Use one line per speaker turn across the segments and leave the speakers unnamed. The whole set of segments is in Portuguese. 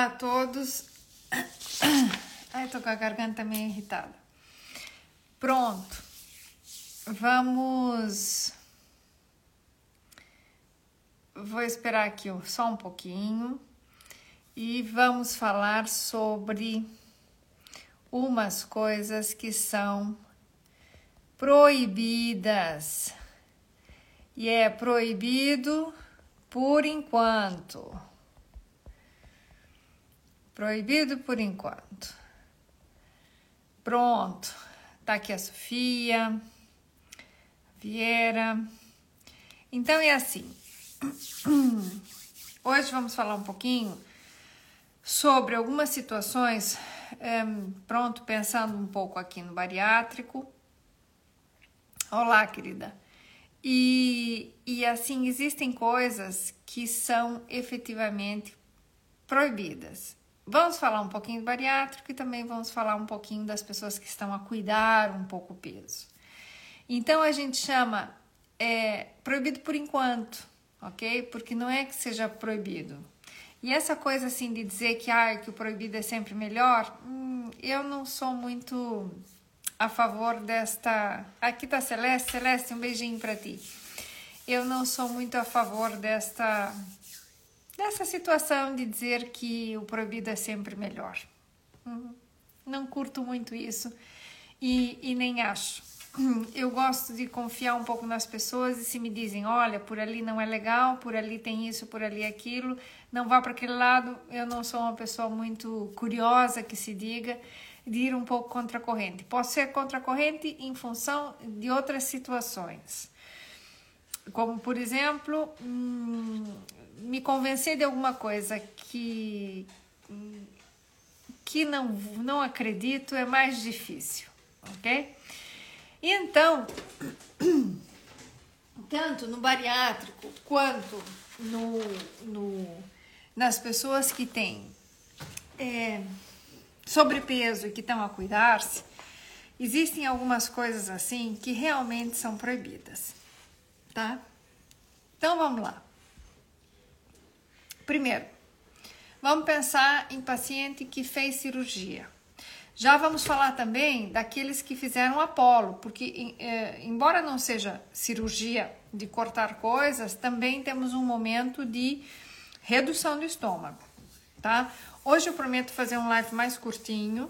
Olá a todos. Ai, tô com a garganta meio irritada. Pronto. Vamos. Vou esperar aqui só um pouquinho e vamos falar sobre umas coisas que são proibidas. E é proibido por enquanto. Proibido por enquanto. Pronto. Tá aqui a Sofia, Vieira. Então é assim. Hoje vamos falar um pouquinho sobre algumas situações. É, pronto, pensando um pouco aqui no bariátrico. Olá, querida. E, e assim, existem coisas que são efetivamente proibidas. Vamos falar um pouquinho do bariátrico e também vamos falar um pouquinho das pessoas que estão a cuidar um pouco o peso. Então a gente chama é, proibido por enquanto, ok? Porque não é que seja proibido. E essa coisa assim de dizer que, ah, que o proibido é sempre melhor, hum, eu não sou muito a favor desta. Aqui tá Celeste, Celeste, um beijinho para ti. Eu não sou muito a favor desta dessa situação de dizer que o proibido é sempre melhor. Uhum. Não curto muito isso e, e nem acho. Eu gosto de confiar um pouco nas pessoas e se me dizem, olha, por ali não é legal, por ali tem isso, por ali aquilo, não vá para aquele lado. Eu não sou uma pessoa muito curiosa que se diga de ir um pouco contra a corrente. Posso ser contra a corrente em função de outras situações. Como, por exemplo, hum, me convencer de alguma coisa que que não não acredito é mais difícil, ok? Então, tanto no bariátrico quanto no, no nas pessoas que têm é, sobrepeso e que estão a cuidar-se, existem algumas coisas assim que realmente são proibidas, tá? Então vamos lá. Primeiro, vamos pensar em paciente que fez cirurgia. Já vamos falar também daqueles que fizeram Apolo, porque eh, embora não seja cirurgia de cortar coisas, também temos um momento de redução do estômago, tá? Hoje eu prometo fazer um live mais curtinho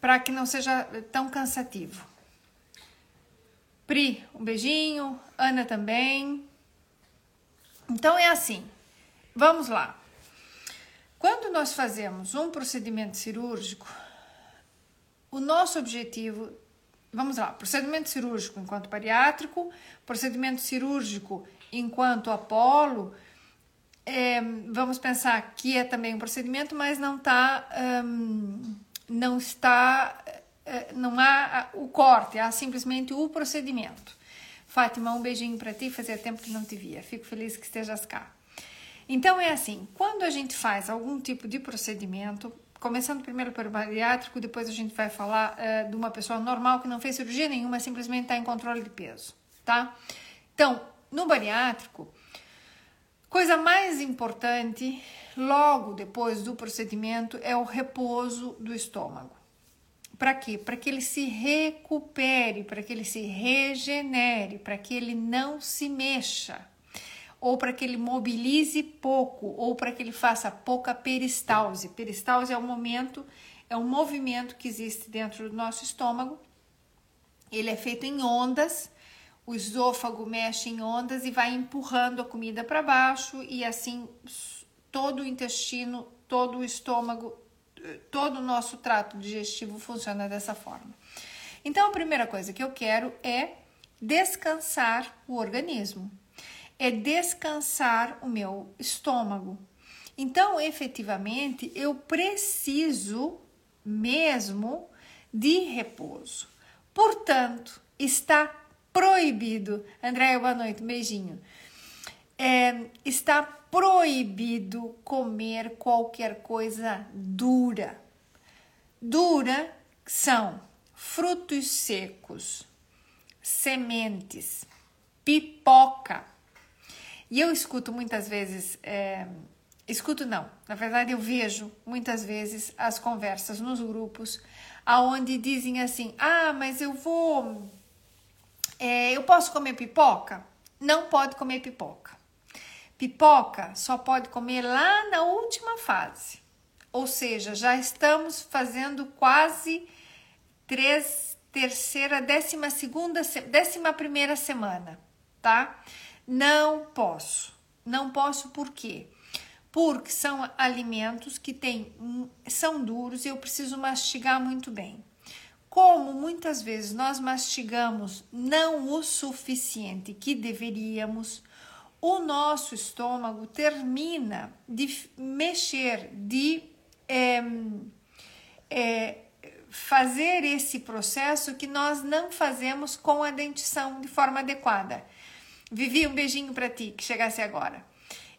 para que não seja tão cansativo. Pri, um beijinho, Ana também. Então é assim, Vamos lá. Quando nós fazemos um procedimento cirúrgico, o nosso objetivo, vamos lá, procedimento cirúrgico enquanto bariátrico, procedimento cirúrgico enquanto Apolo, é, vamos pensar que é também um procedimento, mas não está, um, não está, é, não há o corte, há simplesmente o procedimento. Fátima, um beijinho para ti, fazia tempo que não te via. Fico feliz que estejas cá. Então é assim, quando a gente faz algum tipo de procedimento, começando primeiro pelo bariátrico, depois a gente vai falar uh, de uma pessoa normal que não fez cirurgia nenhuma, simplesmente está em controle de peso, tá? Então, no bariátrico, coisa mais importante, logo depois do procedimento, é o repouso do estômago. Para quê? Para que ele se recupere, para que ele se regenere, para que ele não se mexa ou para que ele mobilize pouco, ou para que ele faça pouca peristalse. Peristalse é um momento, é um movimento que existe dentro do nosso estômago. Ele é feito em ondas, o esôfago mexe em ondas e vai empurrando a comida para baixo e assim todo o intestino, todo o estômago, todo o nosso trato digestivo funciona dessa forma. Então a primeira coisa que eu quero é descansar o organismo é descansar o meu estômago. Então, efetivamente, eu preciso mesmo de repouso. Portanto, está proibido. Andréia, boa noite, beijinho. É, está proibido comer qualquer coisa dura. Dura são frutos secos, sementes, pipoca, e eu escuto muitas vezes é, escuto não, na verdade eu vejo muitas vezes as conversas nos grupos aonde dizem assim: "Ah, mas eu vou é, eu posso comer pipoca?" Não pode comer pipoca. Pipoca só pode comer lá na última fase. Ou seja, já estamos fazendo quase três, terceira, décima segunda, décima primeira semana, tá? Não posso. Não posso por quê? Porque são alimentos que têm, são duros e eu preciso mastigar muito bem. Como muitas vezes nós mastigamos não o suficiente que deveríamos, o nosso estômago termina de mexer, de é, é, fazer esse processo que nós não fazemos com a dentição de forma adequada. Vivi, um beijinho para ti que chegasse agora.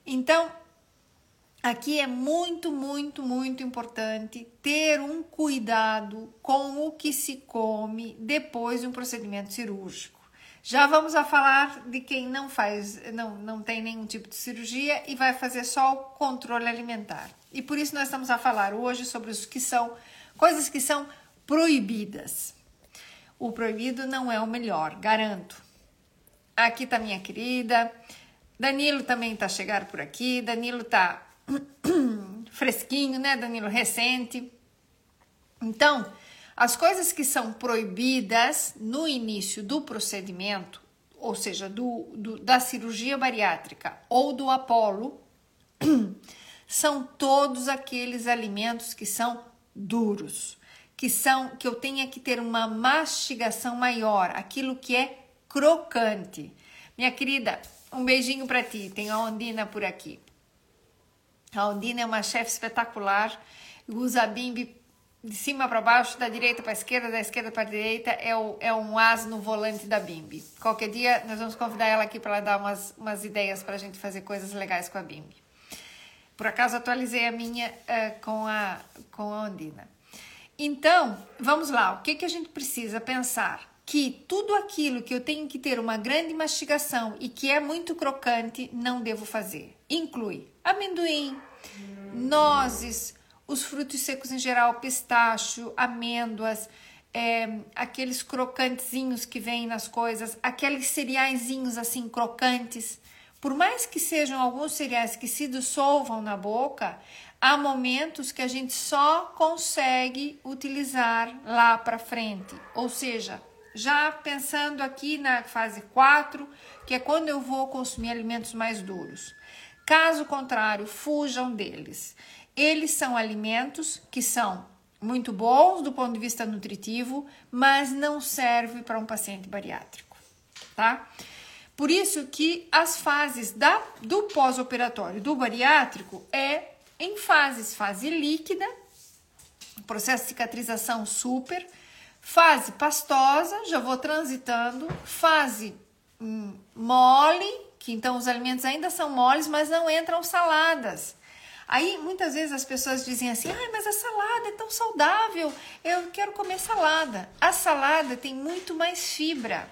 Então, aqui é muito, muito, muito importante ter um cuidado com o que se come depois de um procedimento cirúrgico. Já vamos a falar de quem não faz, não, não tem nenhum tipo de cirurgia e vai fazer só o controle alimentar. E por isso nós estamos a falar hoje sobre os que são coisas que são proibidas. O proibido não é o melhor, garanto. Aqui tá minha querida. Danilo também tá chegando por aqui. Danilo tá fresquinho, né? Danilo recente. Então, as coisas que são proibidas no início do procedimento, ou seja, do, do da cirurgia bariátrica ou do Apolo, são todos aqueles alimentos que são duros, que são que eu tenha que ter uma mastigação maior, aquilo que é crocante. Minha querida, um beijinho para ti. Tem a Ondina por aqui. A Ondina é uma chefe espetacular. Usa a bimbi de cima para baixo, da direita para esquerda, da esquerda para direita. É, o, é um as no volante da bimbi. Qualquer dia nós vamos convidar ela aqui para dar umas, umas ideias para a gente fazer coisas legais com a bimbi. Por acaso atualizei a minha uh, com, a, com a Ondina. Então, vamos lá. O que, que a gente precisa pensar? Que tudo aquilo que eu tenho que ter uma grande mastigação e que é muito crocante, não devo fazer. Inclui amendoim, nozes, os frutos secos em geral, pistacho, amêndoas, é, aqueles crocantezinhos que vêm nas coisas, aqueles cereaizinhos assim crocantes. Por mais que sejam alguns cereais que se dissolvam na boca, há momentos que a gente só consegue utilizar lá para frente. Ou seja, já pensando aqui na fase 4, que é quando eu vou consumir alimentos mais duros. Caso contrário, fujam deles. Eles são alimentos que são muito bons do ponto de vista nutritivo, mas não servem para um paciente bariátrico, tá? Por isso que as fases da, do pós-operatório do bariátrico é em fases, fase líquida, processo de cicatrização super, Fase pastosa, já vou transitando. Fase hum, mole, que então os alimentos ainda são moles, mas não entram saladas. Aí muitas vezes as pessoas dizem assim: ah, mas a salada é tão saudável, eu quero comer salada. A salada tem muito mais fibra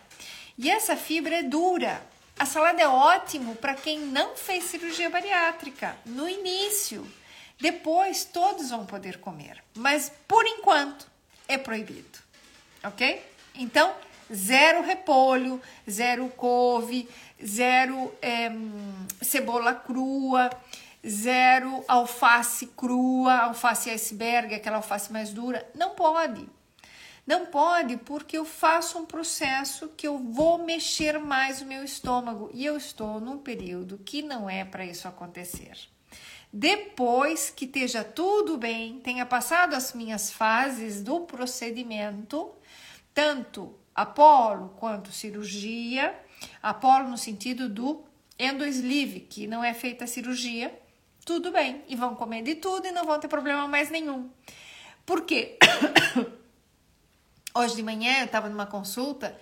e essa fibra é dura. A salada é ótimo para quem não fez cirurgia bariátrica no início. Depois todos vão poder comer, mas por enquanto é proibido ok? Então, zero repolho, zero couve, zero é, cebola crua, zero alface crua, alface iceberg, aquela alface mais dura. Não pode. Não pode porque eu faço um processo que eu vou mexer mais o meu estômago e eu estou num período que não é para isso acontecer. Depois que esteja tudo bem, tenha passado as minhas fases do procedimento, tanto Apolo quanto cirurgia, Apolo no sentido do endosleeve, que não é feita a cirurgia, tudo bem, e vão comer de tudo e não vão ter problema mais nenhum. Por quê? Hoje de manhã eu estava numa consulta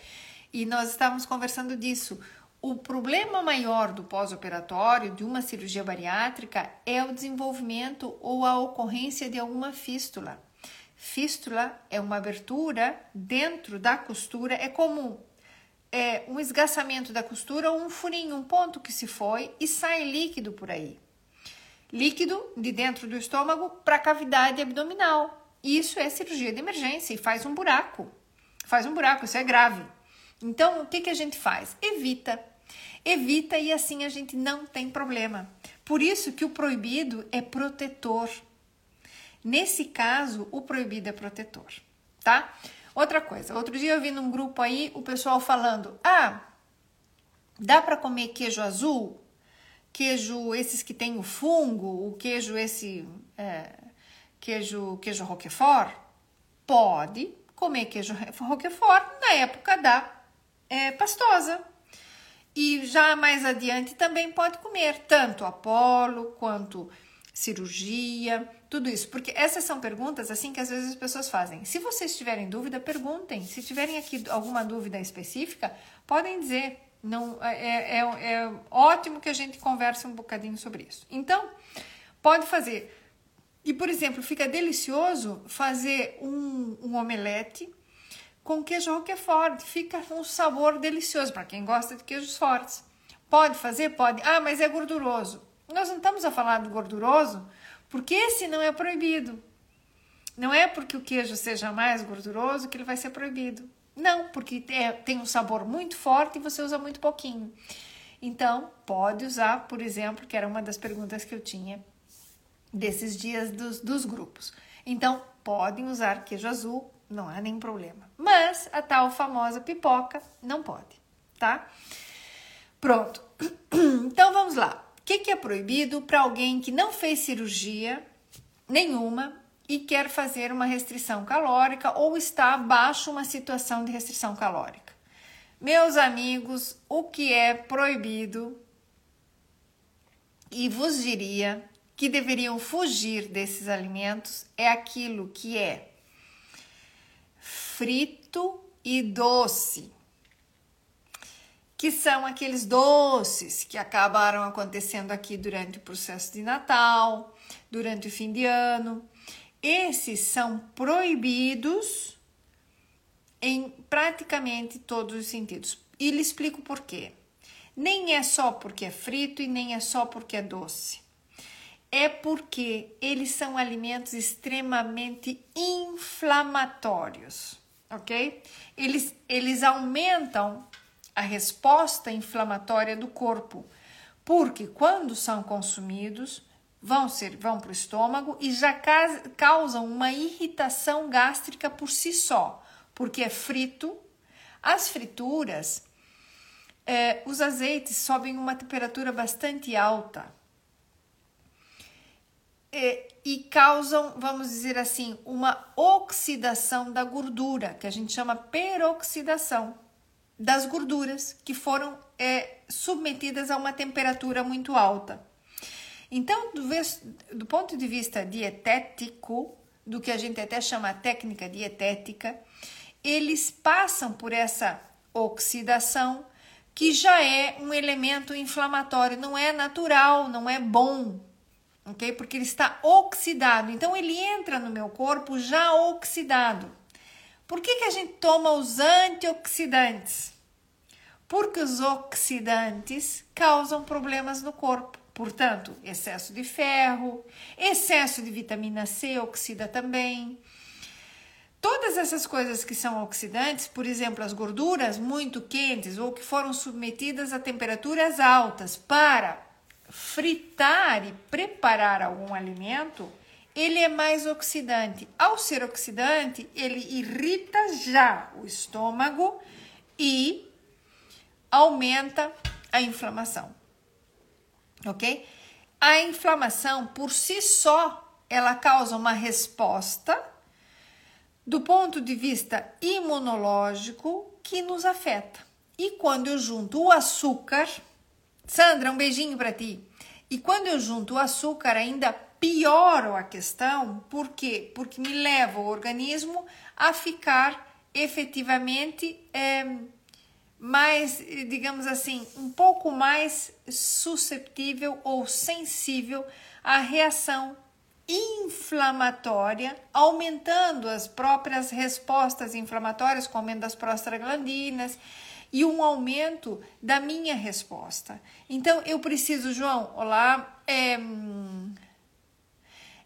e nós estávamos conversando disso. O problema maior do pós-operatório de uma cirurgia bariátrica é o desenvolvimento ou a ocorrência de alguma fístula. Fístula é uma abertura dentro da costura, é como é, um esgaçamento da costura ou um furinho, um ponto que se foi e sai líquido por aí. líquido de dentro do estômago para a cavidade abdominal. Isso é cirurgia de emergência e faz um buraco. Faz um buraco, isso é grave. Então, o que, que a gente faz? Evita. Evita e assim a gente não tem problema. Por isso que o proibido é protetor. Nesse caso, o proibido é protetor, tá? Outra coisa, outro dia eu vi num grupo aí o pessoal falando: ah, dá para comer queijo azul? Queijo, esses que tem o fungo, o queijo, esse é, queijo, queijo roquefort? Pode comer queijo roquefort na época da é, pastosa. E já mais adiante também pode comer tanto apolo quanto cirurgia, tudo isso, porque essas são perguntas assim que às vezes as pessoas fazem. Se vocês tiverem dúvida, perguntem. Se tiverem aqui alguma dúvida específica, podem dizer. Não é, é, é ótimo que a gente converse um bocadinho sobre isso. Então, pode fazer. E, por exemplo, fica delicioso fazer um, um omelete com queijo roquefort. Fica um sabor delicioso para quem gosta de queijos fortes. Pode fazer? Pode. Ah, mas é gorduroso. Nós não estamos a falar do gorduroso, porque esse não é proibido. Não é porque o queijo seja mais gorduroso que ele vai ser proibido. Não, porque é, tem um sabor muito forte e você usa muito pouquinho. Então, pode usar, por exemplo, que era uma das perguntas que eu tinha desses dias dos, dos grupos. Então, podem usar queijo azul, não há nenhum problema. Mas a tal famosa pipoca não pode, tá? Pronto. Então vamos lá que, que é proibido para alguém que não fez cirurgia nenhuma e quer fazer uma restrição calórica ou está abaixo uma situação de restrição calórica? Meus amigos, o que é proibido e vos diria que deveriam fugir desses alimentos é aquilo que é frito e doce que são aqueles doces que acabaram acontecendo aqui durante o processo de Natal, durante o fim de ano. Esses são proibidos em praticamente todos os sentidos. E lhe explico por quê. Nem é só porque é frito e nem é só porque é doce. É porque eles são alimentos extremamente inflamatórios, ok? Eles, eles aumentam a resposta inflamatória do corpo, porque quando são consumidos, vão ser vão para o estômago e já causam uma irritação gástrica por si só, porque é frito. As frituras, é, os azeites sobem uma temperatura bastante alta é, e causam, vamos dizer assim, uma oxidação da gordura, que a gente chama peroxidação das gorduras que foram é, submetidas a uma temperatura muito alta. Então, do, do ponto de vista dietético, do que a gente até chama técnica dietética, eles passam por essa oxidação que já é um elemento inflamatório, não é natural, não é bom, ok? Porque ele está oxidado, então ele entra no meu corpo já oxidado. Por que, que a gente toma os antioxidantes? Porque os oxidantes causam problemas no corpo. Portanto, excesso de ferro, excesso de vitamina C oxida também. Todas essas coisas que são oxidantes, por exemplo, as gorduras muito quentes ou que foram submetidas a temperaturas altas para fritar e preparar algum alimento, ele é mais oxidante. Ao ser oxidante, ele irrita já o estômago e aumenta a inflamação. Ok? A inflamação por si só ela causa uma resposta do ponto de vista imunológico que nos afeta. E quando eu junto o açúcar, Sandra, um beijinho para ti. E quando eu junto o açúcar, ainda pioro a questão, por quê? Porque me leva o organismo a ficar efetivamente é, mais, digamos assim, um pouco mais susceptível ou sensível à reação inflamatória, aumentando as próprias respostas inflamatórias, com aumento das prostaglandinas e um aumento da minha resposta. Então eu preciso, João, olá. É,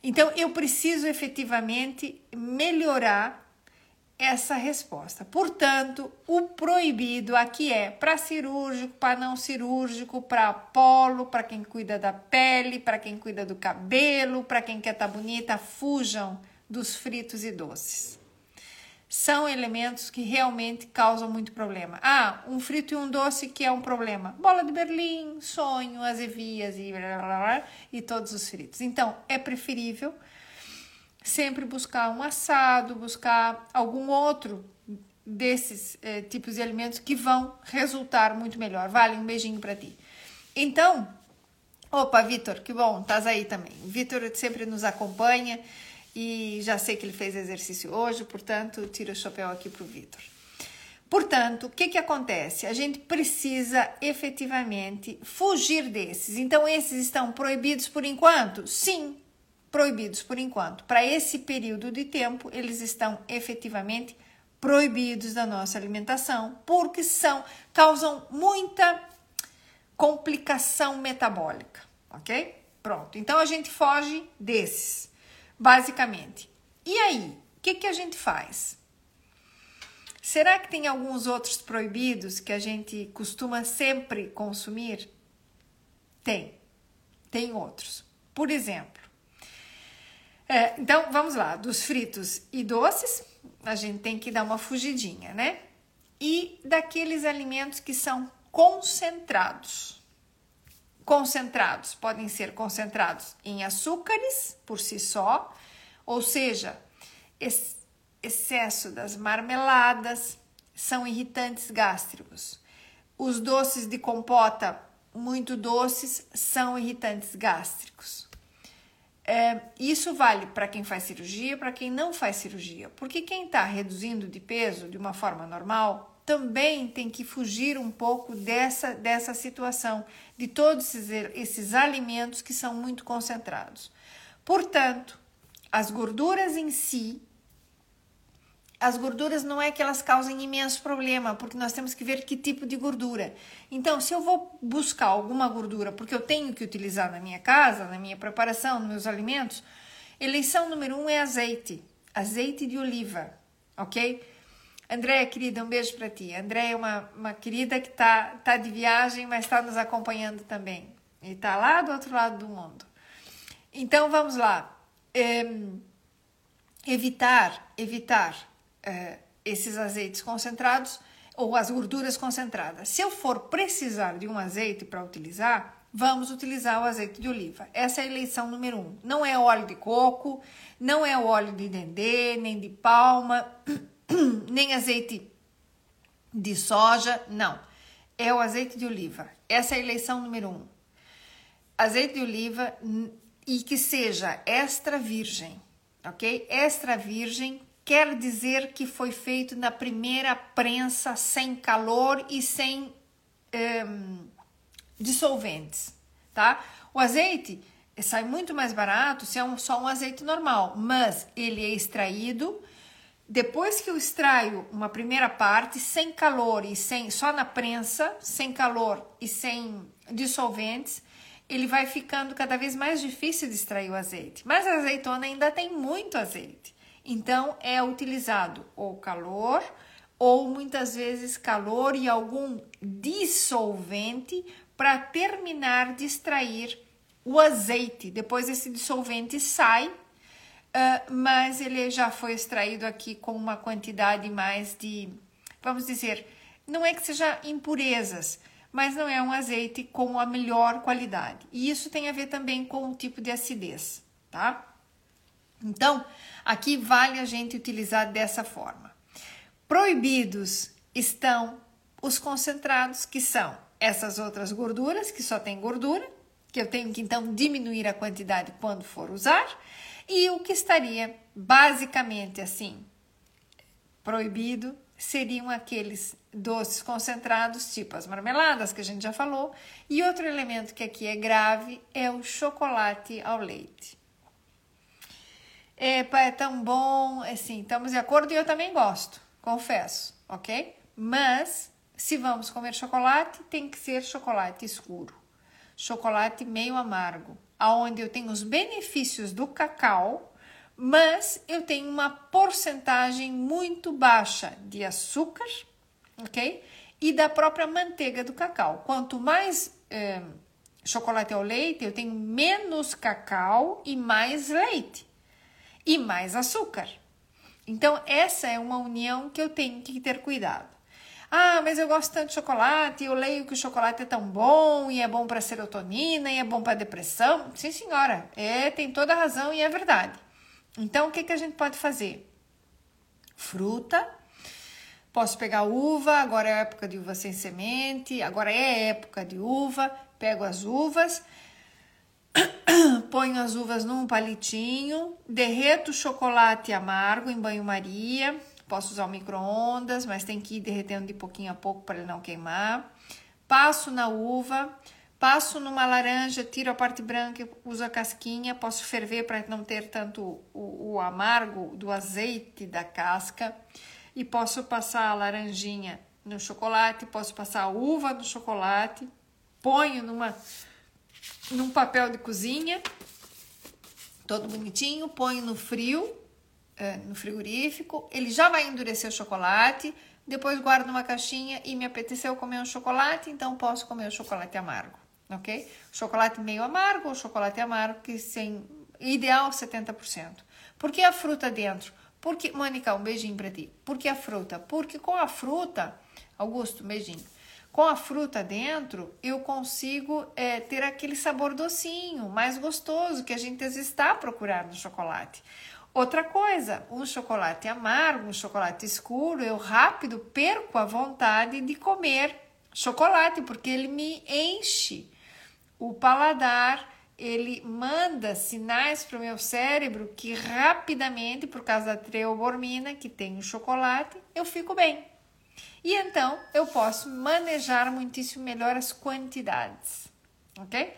então eu preciso efetivamente melhorar essa resposta. Portanto, o proibido aqui é para cirúrgico, para não cirúrgico, para polo, para quem cuida da pele, para quem cuida do cabelo, para quem quer estar tá bonita, fujam dos fritos e doces. São elementos que realmente causam muito problema. Ah, um frito e um doce que é um problema. Bola de Berlim, sonho, azevias e, blá, blá, blá, e todos os fritos. Então, é preferível sempre buscar um assado, buscar algum outro desses eh, tipos de alimentos que vão resultar muito melhor. Vale, um beijinho para ti. Então, opa, Vitor, que bom, estás aí também. Vitor sempre nos acompanha e já sei que ele fez exercício hoje, portanto, tiro o chapéu aqui para o Vitor. Portanto, o que, que acontece? A gente precisa efetivamente fugir desses. Então, esses estão proibidos por enquanto? Sim, proibidos por enquanto. Para esse período de tempo, eles estão efetivamente proibidos da nossa alimentação, porque são causam muita complicação metabólica, ok? Pronto. Então a gente foge desses, basicamente. E aí, o que, que a gente faz? Será que tem alguns outros proibidos que a gente costuma sempre consumir? Tem, tem outros. Por exemplo, é, então, vamos lá, dos fritos e doces, a gente tem que dar uma fugidinha, né? E daqueles alimentos que são concentrados. Concentrados podem ser concentrados em açúcares por si só, ou seja, excesso das marmeladas são irritantes gástricos. Os doces de compota muito doces são irritantes gástricos. É, isso vale para quem faz cirurgia, para quem não faz cirurgia, porque quem está reduzindo de peso de uma forma normal também tem que fugir um pouco dessa, dessa situação, de todos esses, esses alimentos que são muito concentrados. Portanto, as gorduras em si as gorduras não é que elas causem imenso problema, porque nós temos que ver que tipo de gordura. Então, se eu vou buscar alguma gordura, porque eu tenho que utilizar na minha casa, na minha preparação, nos meus alimentos, eleição número um é azeite, azeite de oliva, ok? Andréia, querida, um beijo para ti. Andréia é uma, uma querida que tá, tá de viagem, mas está nos acompanhando também. E está lá do outro lado do mundo. Então, vamos lá. É, evitar, evitar uh, esses azeites concentrados ou as gorduras concentradas. Se eu for precisar de um azeite para utilizar, vamos utilizar o azeite de oliva. Essa é a eleição número um. Não é óleo de coco, não é óleo de dendê, nem de palma, nem azeite de soja, não. É o azeite de oliva. Essa é a eleição número um. Azeite de oliva e que seja extra virgem, ok? Extra virgem quer dizer que foi feito na primeira prensa sem calor e sem um, dissolventes, tá? O azeite sai muito mais barato se é um, só um azeite normal, mas ele é extraído depois que eu extraio uma primeira parte sem calor e sem só na prensa, sem calor e sem dissolventes, ele vai ficando cada vez mais difícil de extrair o azeite. Mas a azeitona ainda tem muito azeite. Então é utilizado ou calor ou muitas vezes calor e algum dissolvente para terminar de extrair o azeite. Depois esse dissolvente sai, uh, mas ele já foi extraído aqui com uma quantidade mais de, vamos dizer, não é que seja impurezas, mas não é um azeite com a melhor qualidade. E isso tem a ver também com o tipo de acidez, tá? Então, aqui vale a gente utilizar dessa forma. Proibidos estão os concentrados, que são essas outras gorduras, que só tem gordura, que eu tenho que então diminuir a quantidade quando for usar, e o que estaria basicamente assim proibido seriam aqueles doces concentrados, tipo as marmeladas que a gente já falou, e outro elemento que aqui é grave é o chocolate ao leite. Epa, é tão bom, assim, estamos de acordo e eu também gosto, confesso, ok? Mas Se vamos comer chocolate, tem que ser chocolate escuro, chocolate meio amargo, aonde eu tenho os benefícios do cacau, mas eu tenho uma porcentagem muito baixa de açúcar, ok? E da própria manteiga do cacau. Quanto mais eh, chocolate ao leite, eu tenho menos cacau e mais leite e mais açúcar. Então, essa é uma união que eu tenho que ter cuidado. Ah, mas eu gosto tanto de chocolate, eu leio que o chocolate é tão bom e é bom para serotonina e é bom para depressão. Sim, senhora, é, tem toda a razão e é verdade. Então, o que, que a gente pode fazer? Fruta. Posso pegar uva, agora é época de uva sem semente, agora é época de uva. Pego as uvas, ponho as uvas num palitinho, derreto o chocolate amargo em banho-maria. Posso usar o micro-ondas, mas tem que ir derretendo de pouquinho a pouco para ele não queimar. Passo na uva, passo numa laranja, tiro a parte branca, uso a casquinha. Posso ferver para não ter tanto o, o amargo do azeite da casca. E posso passar a laranjinha no chocolate, posso passar a uva no chocolate, ponho numa num papel de cozinha, todo bonitinho, ponho no frio, é, no frigorífico, ele já vai endurecer o chocolate, depois guardo numa caixinha e me apeteceu comer um chocolate, então posso comer o chocolate amargo, ok? Chocolate meio amargo ou chocolate amargo, que sem ideal 70%. Por que a fruta dentro? Porque, Mônica, um beijinho para ti. Por que a fruta? Porque com a fruta, Augusto, um beijinho com a fruta dentro, eu consigo é, ter aquele sabor docinho, mais gostoso, que a gente às vezes está procurando no chocolate. Outra coisa, um chocolate amargo, um chocolate escuro, eu rápido perco a vontade de comer chocolate, porque ele me enche o paladar, ele manda sinais para o meu cérebro que rapidamente, por causa da treobormina que tem o chocolate, eu fico bem. E então eu posso manejar muitíssimo melhor as quantidades, ok?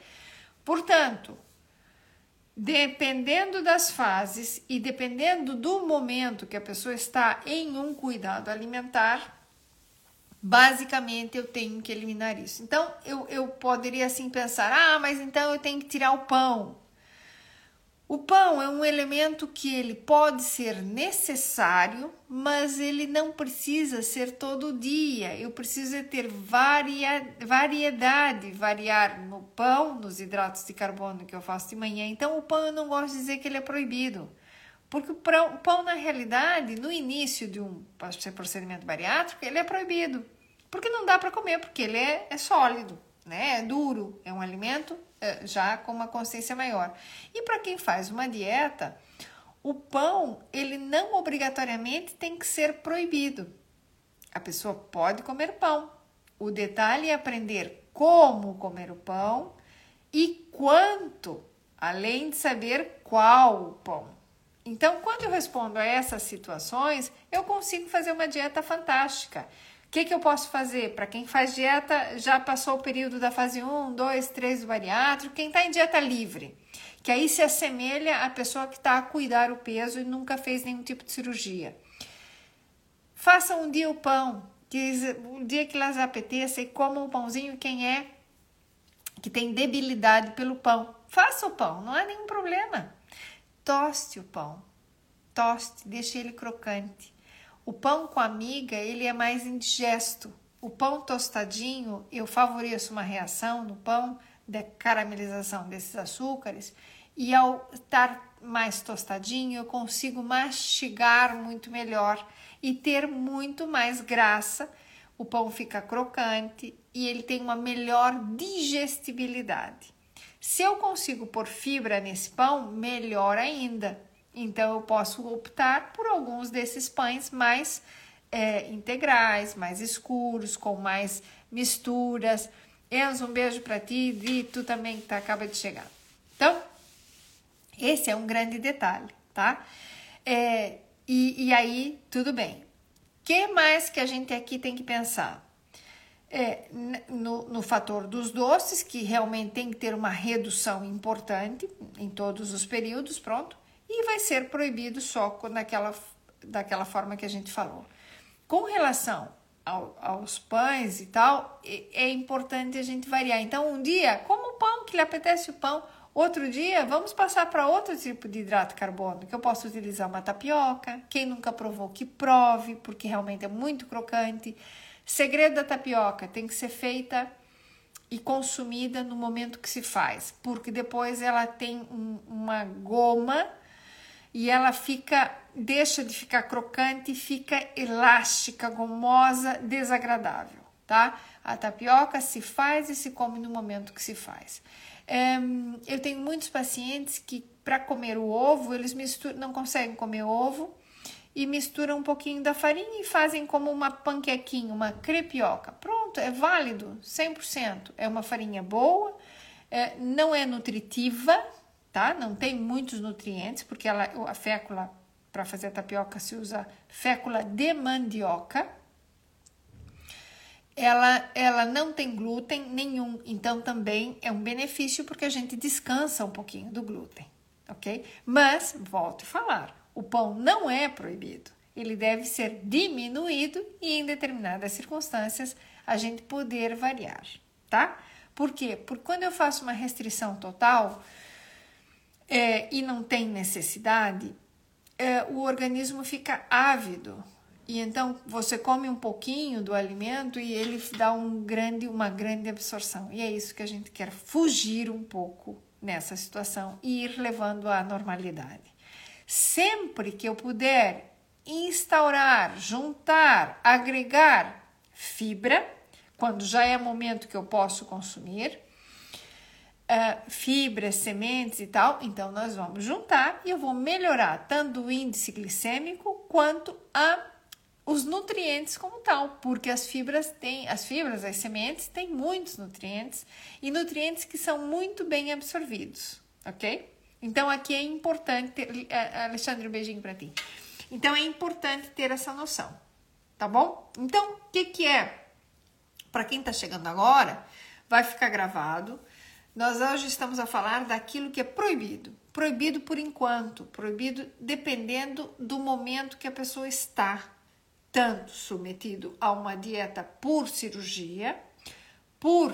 Portanto, dependendo das fases e dependendo do momento que a pessoa está em um cuidado alimentar, basicamente eu tenho que eliminar isso. Então eu, eu poderia assim pensar: ah, mas então eu tenho que tirar o pão. O pão é um elemento que ele pode ser necessário, mas ele não precisa ser todo dia. Eu preciso ter varia, variedade, variar no pão, nos hidratos de carbono que eu faço de manhã. Então, o pão eu não gosto de dizer que ele é proibido. Porque o pão, pão na realidade, no início de um procedimento bariátrico, ele é proibido. Porque não dá para comer, porque ele é, é sólido, né? é duro, é um alimento é, já com uma consciência maior. E para quem faz uma dieta, o pão, ele não obrigatoriamente tem que ser proibido. A pessoa pode comer pão. O detalhe é aprender como comer o pão e quanto, além de saber qual o pão. Então, quando eu respondo a essas situações, eu consigo fazer uma dieta fantástica que, que eu posso fazer? Para quem faz dieta, já passou o período da fase 1, 2, 3 do bariátrico, quem está em dieta livre, que aí se assemelha à pessoa que está a cuidar o peso e nunca fez nenhum tipo de cirurgia. Faça um dia o pão, que um dia que elas apeteça e coma o pãozinho quem é que tem debilidade pelo pão. Faça o pão, não há nenhum problema. Toste o pão, toste, deixe ele crocante. O pão com amiga, ele é mais indigesto. O pão tostadinho, eu favoreço uma reação no pão de caramelização desses açúcares e ao estar mais tostadinho, eu consigo mastigar muito melhor e ter muito mais graça. O pão fica crocante e ele tem uma melhor digestibilidade. Se eu consigo pôr fibra nesse pão, melhor ainda. Então eu posso optar por alguns desses pães mais é, integrais, mais escuros, com mais misturas. Enzo, um beijo para ti, Vi, tu também que tá, acaba de chegar. Então, esse é um grande detalhe, tá? É, e, e aí, tudo bem. Que mais que a gente aqui tem que pensar? É, no, no fator dos doces, que realmente tem que ter uma redução importante em todos os períodos, pronto e vai ser proibido só naquela, daquela forma que a gente falou. Com relação ao, aos pães e tal, é importante a gente variar. Então, um dia, como o pão, que lhe apetece o pão. Outro dia, vamos passar para outro tipo de hidrato carbono, que eu posso utilizar uma tapioca. Quem nunca provou, que prove, porque realmente é muito crocante. Segredo da tapioca, tem que ser feita e consumida no momento que se faz, porque depois ela tem um, uma goma e ela fica deixa de ficar crocante e fica elástica, gomosa, desagradável, tá? A tapioca se faz e se come no momento que se faz. eu tenho muitos pacientes que para comer o ovo eles misturam, não conseguem comer ovo e misturam um pouquinho da farinha e fazem como uma panquequinha, uma crepioca. Pronto, é válido, 100%. É uma farinha boa, é, não é nutritiva, tá? Não tem muitos nutrientes, porque ela, a fécula, para fazer a tapioca, se usa fécula de mandioca. Ela, ela não tem glúten nenhum, então também é um benefício porque a gente descansa um pouquinho do glúten, ok? Mas, volto a falar, o pão não é proibido, ele deve ser diminuído e, em determinadas circunstâncias, a gente poder variar, tá? Por quê? Porque quando eu faço uma restrição total é, e não tem necessidade, é, o organismo fica ávido. E então você come um pouquinho do alimento e ele dá um grande, uma grande absorção. E é isso que a gente quer fugir um pouco nessa situação e ir levando à normalidade. Sempre que eu puder instaurar, juntar, agregar fibra, quando já é momento que eu posso consumir, uh, fibras, sementes e tal, então nós vamos juntar e eu vou melhorar tanto o índice glicêmico quanto a os nutrientes como tal, porque as fibras têm, as fibras, as sementes têm muitos nutrientes e nutrientes que são muito bem absorvidos, ok? Então aqui é importante, ter, Alexandre, um beijinho para ti. Então é importante ter essa noção, tá bom? Então, o que que é? Para quem está chegando agora, vai ficar gravado. Nós hoje estamos a falar daquilo que é proibido. Proibido por enquanto, proibido dependendo do momento que a pessoa está, tanto submetido a uma dieta por cirurgia, por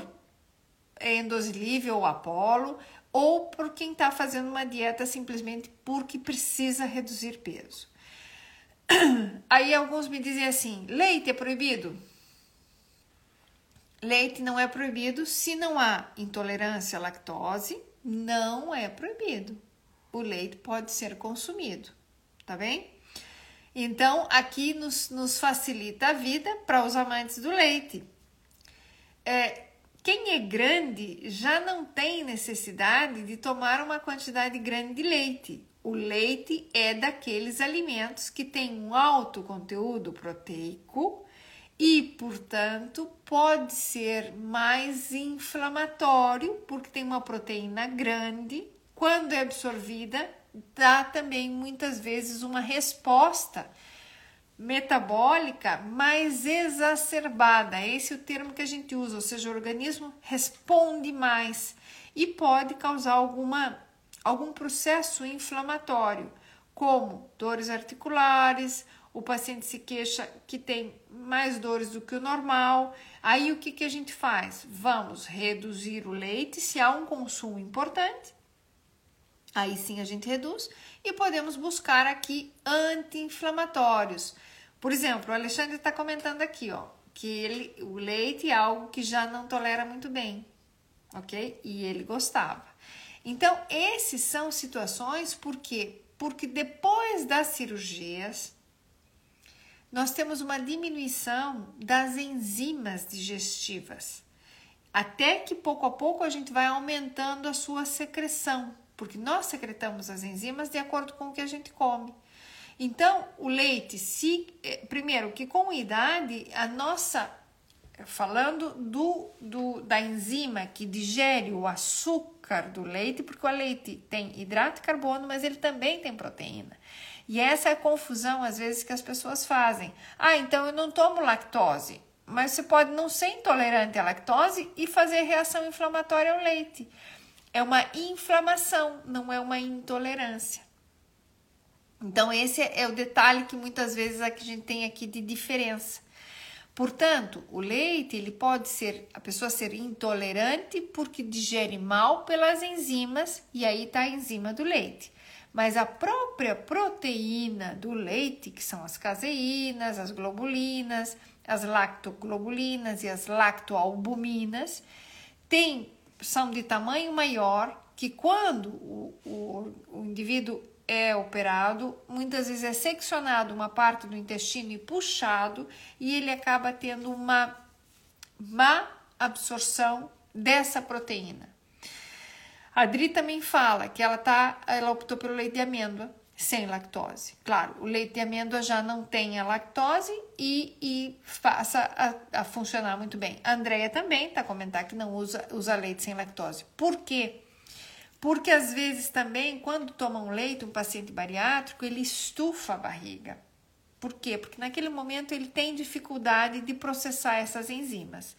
endosilívio ou apolo, ou por quem está fazendo uma dieta simplesmente porque precisa reduzir peso. Aí alguns me dizem assim: leite é proibido? Leite não é proibido se não há intolerância à lactose, não é proibido. O leite pode ser consumido, tá bem? Então, aqui nos, nos facilita a vida para os amantes do leite. É, quem é grande já não tem necessidade de tomar uma quantidade grande de leite. O leite é daqueles alimentos que têm um alto conteúdo proteico e, portanto, pode ser mais inflamatório porque tem uma proteína grande. Quando é absorvida, dá também muitas vezes uma resposta metabólica mais exacerbada. Esse é o termo que a gente usa, ou seja, o organismo responde mais e pode causar alguma, algum processo inflamatório, como dores articulares, o paciente se queixa que tem mais dores do que o normal. Aí o que, que a gente faz? Vamos reduzir o leite se há um consumo importante. Aí sim a gente reduz e podemos buscar aqui anti-inflamatórios por exemplo, o Alexandre está comentando aqui, ó, que ele, o leite é algo que já não tolera muito bem, ok? E ele gostava. Então, esses são situações porque porque depois das cirurgias nós temos uma diminuição das enzimas digestivas. Até que pouco a pouco a gente vai aumentando a sua secreção, porque nós secretamos as enzimas de acordo com o que a gente come. Então, o leite, se eh, primeiro que com idade a nossa falando do, do da enzima que digere o açúcar do leite, porque o leite tem hidrato de carbono, mas ele também tem proteína. E essa é a confusão às vezes que as pessoas fazem. Ah, então eu não tomo lactose, mas você pode não ser intolerante à lactose e fazer reação inflamatória ao leite. É uma inflamação, não é uma intolerância. Então, esse é o detalhe que muitas vezes a gente tem aqui de diferença. Portanto, o leite ele pode ser a pessoa ser intolerante porque digere mal pelas enzimas e aí está a enzima do leite. Mas a própria proteína do leite, que são as caseínas, as globulinas, as lactoglobulinas e as lactoalbuminas, tem, são de tamanho maior que quando o, o, o indivíduo é operado, muitas vezes é seccionado uma parte do intestino e puxado, e ele acaba tendo uma má absorção dessa proteína. A Adri também fala que ela tá, ela optou pelo leite de amêndoa sem lactose. Claro, o leite de amêndoa já não tem a lactose e, e faça a, a funcionar muito bem. A Andrea também está comentando que não usa, usa leite sem lactose. Por quê? Porque às vezes também, quando toma um leite, um paciente bariátrico, ele estufa a barriga. Por quê? Porque naquele momento ele tem dificuldade de processar essas enzimas.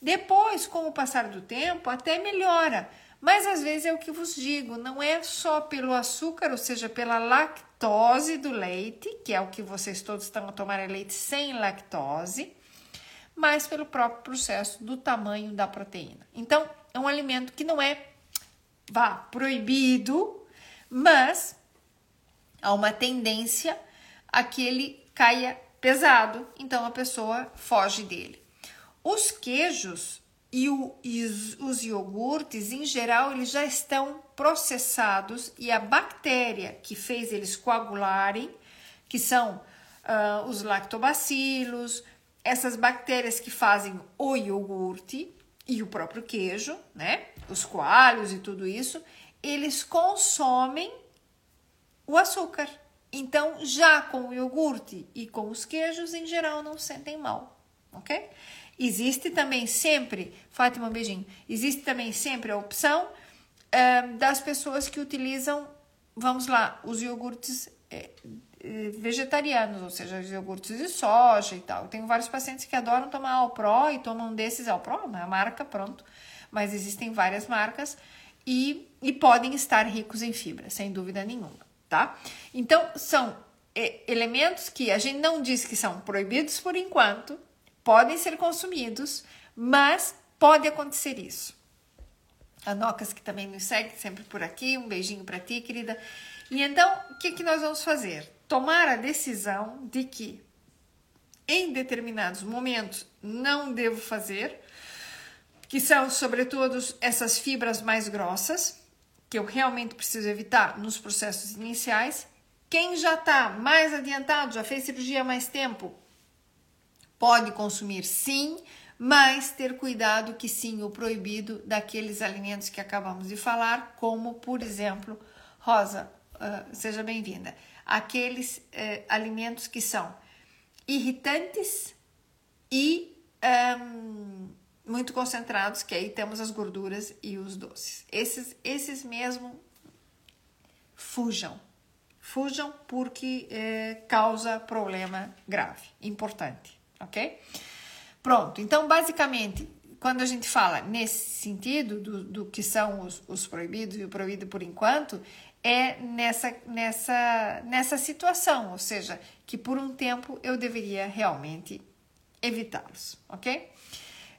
Depois, com o passar do tempo, até melhora. Mas às vezes é o que vos digo, não é só pelo açúcar, ou seja, pela lactose do leite, que é o que vocês todos estão a tomar leite sem lactose, mas pelo próprio processo do tamanho da proteína. Então, é um alimento que não é vá proibido, mas há uma tendência a que ele caia pesado, então a pessoa foge dele. Os queijos e, o, e os, iogurtes, em geral, eles já estão processados e a bactéria que fez eles coagularem, que são uh, os lactobacilos, essas bactérias que fazem o iogurte e o próprio queijo, né? os coalhos e tudo isso, eles consomem o açúcar. Então, já com o iogurte e com os queijos, em geral, não sentem mal, ok? Existe também sempre, Fátima, um beijinho, existe também sempre a opção uh, das pessoas que utilizam, vamos lá, os iogurtes eh, eh, vegetarianos, ou seja, os iogurtes de soja e tal. Eu tenho vários pacientes que adoram tomar Alpro e tomam desses Alpro, a marca, pronto mas existem várias marcas e, e podem estar ricos em fibra, sem dúvida nenhuma, tá? Então, são é, elementos que a gente não diz que são proibidos por enquanto, podem ser consumidos, mas pode acontecer isso. A Nocas, que também nos segue sempre por aqui, um beijinho para ti, querida. E então, o que, que nós vamos fazer? Tomar a decisão de que em determinados momentos não devo fazer, que são, sobretudo, essas fibras mais grossas, que eu realmente preciso evitar nos processos iniciais. Quem já está mais adiantado, já fez cirurgia há mais tempo, pode consumir sim, mas ter cuidado que sim, o proibido daqueles alimentos que acabamos de falar, como por exemplo, Rosa, uh, seja bem-vinda, aqueles uh, alimentos que são irritantes e um, muito concentrados, que aí temos as gorduras e os doces. Esses, esses mesmo fujam. Fujam porque é, causa problema grave, importante, ok? Pronto, então basicamente, quando a gente fala nesse sentido do, do que são os, os proibidos e o proibido por enquanto, é nessa, nessa, nessa situação, ou seja, que por um tempo eu deveria realmente evitá-los, ok?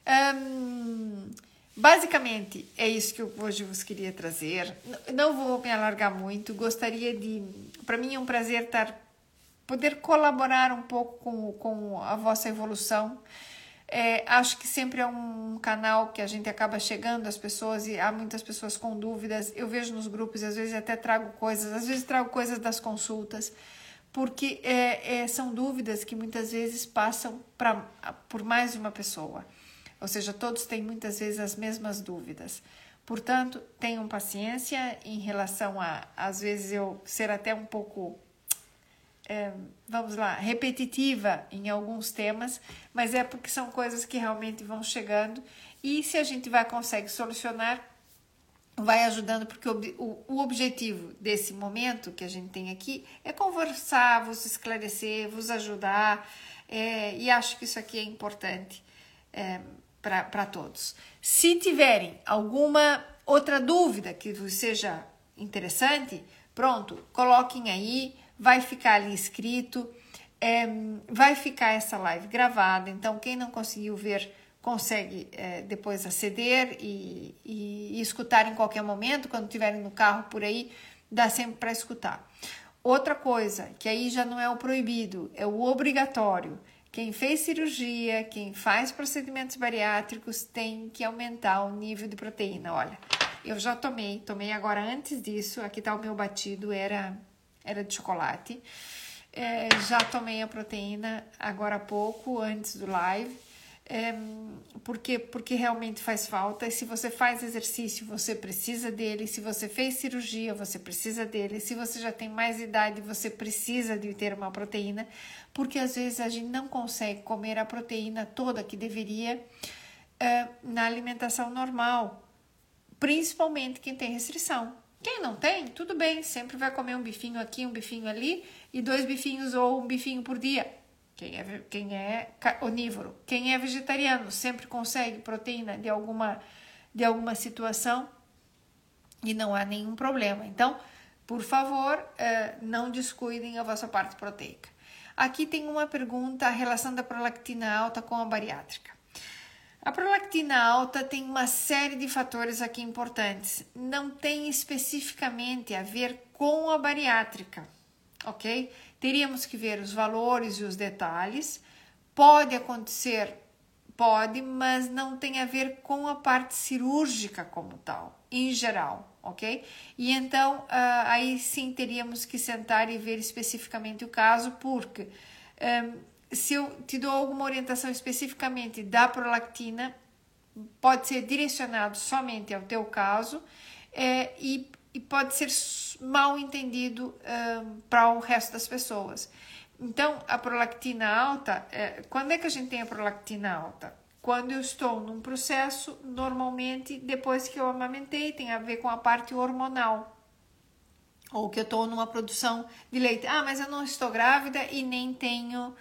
Um, basicamente, é isso que eu hoje vos queria trazer. Não vou me alargar muito, gostaria de. Para mim é um prazer estar, poder colaborar um pouco com, com a vossa evolução. É, acho que sempre é um canal que a gente acaba chegando às pessoas e há muitas pessoas com dúvidas. Eu vejo nos grupos, às vezes até trago coisas, às vezes trago coisas das consultas, porque é, é, são dúvidas que muitas vezes passam pra, por mais de uma pessoa. Ou seja, todos têm muitas vezes as mesmas dúvidas. Portanto, tenham paciência em relação a, às vezes, eu ser até um pouco, é, vamos lá, repetitiva em alguns temas, mas é porque são coisas que realmente vão chegando e se a gente vai consegue solucionar, vai ajudando, porque o, o, objetivo desse momento que a gente tem aqui é conversar, vos esclarecer, vos ajudar, é, e acho que isso aqui é importante. É, para todos. Se tiverem alguma outra dúvida que seja interessante, pronto, coloquem aí, vai ficar ali escrito. é, vai ficar essa live gravada, então quem não conseguiu ver consegue é, depois aceder e, e, e, escutar em qualquer momento, quando estiverem no carro por aí, dá sempre para escutar. Outra coisa, que aí já não é o proibido, é o obrigatório. Quem fez cirurgia, quem faz procedimentos bariátricos tem que aumentar o nível de proteína. Olha, eu já tomei, tomei agora antes disso, aqui tá o meu batido, era, era de chocolate. É, já tomei a proteína agora há pouco, antes do live, é, porque, porque realmente faz falta. E se você faz exercício, você precisa dele. Se você fez cirurgia, você precisa dele. Se você já tem mais idade, você precisa de ter uma proteína, porque às vezes a gente não consegue comer a proteína toda que deveria é, na alimentação normal, principalmente quem tem restrição. Quem não tem, tudo bem, sempre vai comer um bifinho aqui, um bifinho ali e dois bifinhos ou um bifinho por dia. Quem é, quem é onívoro, quem é vegetariano sempre consegue proteína de alguma, de alguma situação e não há nenhum problema. Então, por favor, eh, não descuidem a vossa parte proteica. Aqui tem uma pergunta: a relação da prolactina alta com a bariátrica. A prolactina alta tem uma série de fatores aqui importantes. Não tem especificamente a ver com a bariátrica, ok? Teríamos que ver os valores e os detalhes. Pode acontecer, pode, mas não tem a ver com a parte cirúrgica como tal, em geral, ok? E então uh, aí sim teríamos que sentar e ver especificamente o caso, porque um, se eu te dou alguma orientação especificamente da prolactina, pode ser direcionado somente ao teu caso é, e, e, pode ser mal entendido um, para o resto das pessoas. Então, a prolactina alta, é, quando é que a gente tem a prolactina alta? Quando eu estou num processo, normalmente depois que eu amamentei, tem a ver com a parte hormonal. Ou que eu estou numa produção de leite. Ah, mas eu não estou grávida e nem tenho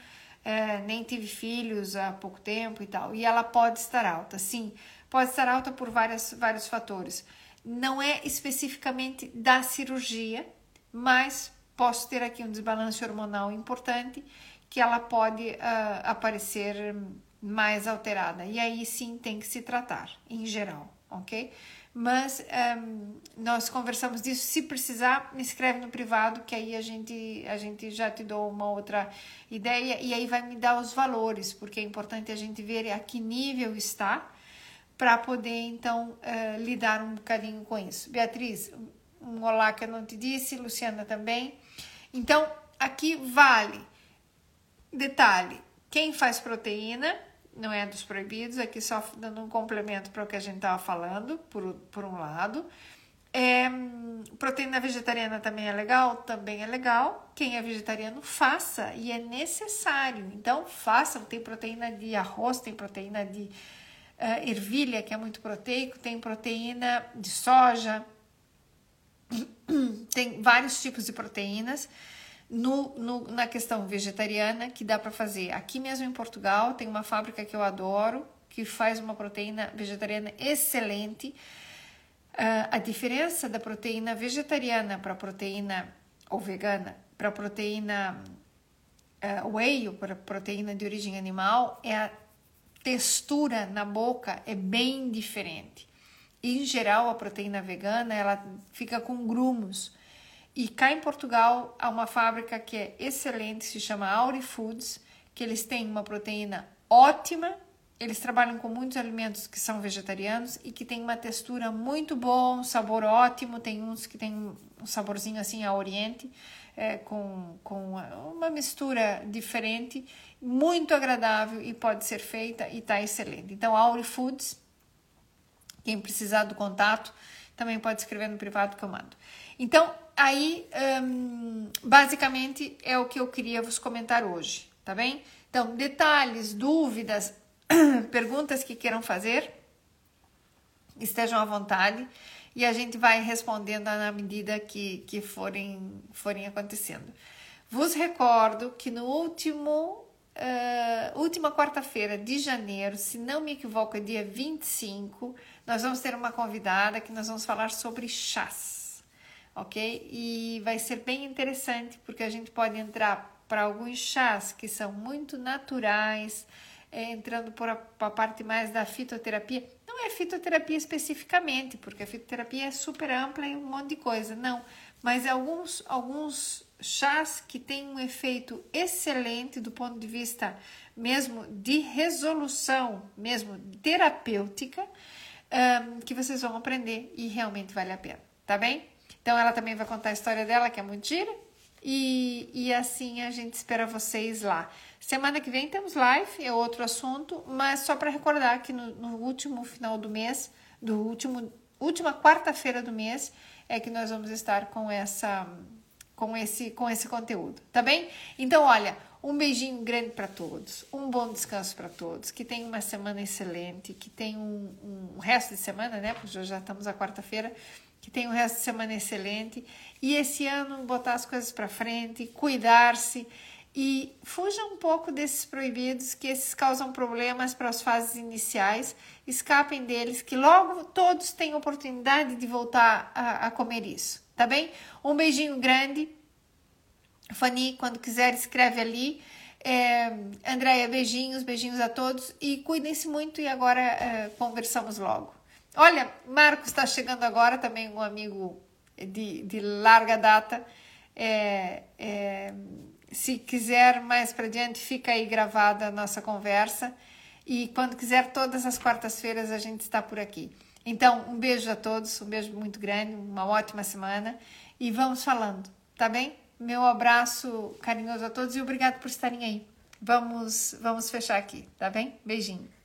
é, nem tive filhos há pouco tempo e tal. E ela pode estar alta, sim, pode estar alta por várias, vários fatores. Não é especificamente da cirurgia, mas posso ter aqui um desbalance hormonal importante que ela pode uh, aparecer mais alterada. E aí sim tem que se tratar, em geral, ok? Mas um, nós conversamos disso. Se precisar, me escreve no privado, que aí a gente, a gente já te dou uma outra ideia e aí vai me dar os valores, porque é importante a gente ver a que nível está para poder então uh, lidar um bocadinho com isso. Beatriz, um olá que eu não te disse, Luciana também. Então, aqui vale detalhe: quem faz proteína não é dos proibidos, aqui só dando um complemento para o que a gente estava falando, por, por um lado. É, proteína vegetariana também é legal? Também é legal. Quem é vegetariano, faça, e é necessário. Então, façam. Tem proteína de arroz, tem proteína de uh, ervilha, que é muito proteico, tem proteína de soja, tem vários tipos de proteínas no, no, na questão vegetariana que dá para fazer. Aqui mesmo em Portugal tem uma fábrica que eu adoro que faz uma proteína vegetariana excelente. Uh, a diferença da proteína vegetariana para proteína ou vegana para proteína uh, whey para proteína de origem animal é a textura na boca é bem diferente. Em geral, a proteína vegana ela fica com grumos e cá em Portugal há uma fábrica que é excelente, se chama Auri Foods, que eles têm uma proteína ótima. Eles trabalham com muitos alimentos que são vegetarianos e que tem uma textura muito boa, um sabor ótimo. Tem uns que tem um saborzinho assim a oriente, é, com, com uma mistura diferente, muito agradável e pode ser feita e está excelente. Então, Auri Foods, quem precisar do contato, também pode escrever no privado que eu mando. Então, aí, um, basicamente, é o que eu queria vos comentar hoje, tá bem? Então, detalhes, dúvidas, perguntas que queiram fazer, estejam à vontade e a gente vai respondendo na medida que, que forem, forem acontecendo. Vos recordo que no último Uh, última quarta-feira de janeiro, se não me equivoco, é dia 25, nós vamos ter uma convidada que nós vamos falar sobre chás ok? E vai ser bem interessante porque a gente pode entrar para alguns chás que são muito naturais, é, entrando por a, parte mais da fitoterapia. Não é fitoterapia especificamente, porque a fitoterapia é super ampla e um monte de coisa, não. Mas alguns, alguns chás que têm um efeito excelente do ponto de vista mesmo de resolução, mesmo terapêutica, um, que vocês vão aprender e realmente vale a pena, tá bem? Então ela também vai contar a história dela, que é muito gira, e, e assim a gente espera vocês lá. Semana que vem temos live, é outro assunto, mas só para recordar que no, no, último final do mês, do último última quarta-feira do mês, é que nós vamos estar com essa com esse com esse conteúdo, tá bem? Então, olha, um beijinho grande para todos, um bom descanso para todos, que tenham uma semana excelente, que tenham um, um resto de semana, né? Porque já estamos a quarta-feira que tenha um resto de semana excelente e esse ano botar as coisas para frente, cuidar-se e fuja um pouco desses proibidos que esses causam problemas para as fases iniciais, escapem deles, que logo todos têm oportunidade de voltar a, a comer isso, tá bem? Um beijinho grande, Fanny, quando quiser escreve ali. É, Andréia, beijinhos, beijinhos a todos e cuidem-se muito e agora é, conversamos logo. Olha, Marcos está chegando agora, também um amigo de, de larga data. É, é, se quiser mais para diante, fica aí gravada a nossa conversa. E quando quiser, todas as quartas-feiras a gente está por aqui. Então, um beijo a todos, um beijo muito grande, uma ótima semana e vamos falando, tá bem? Meu abraço carinhoso a todos e obrigado por estarem aí. Vamos, vamos fechar aqui, tá bem? Beijinho.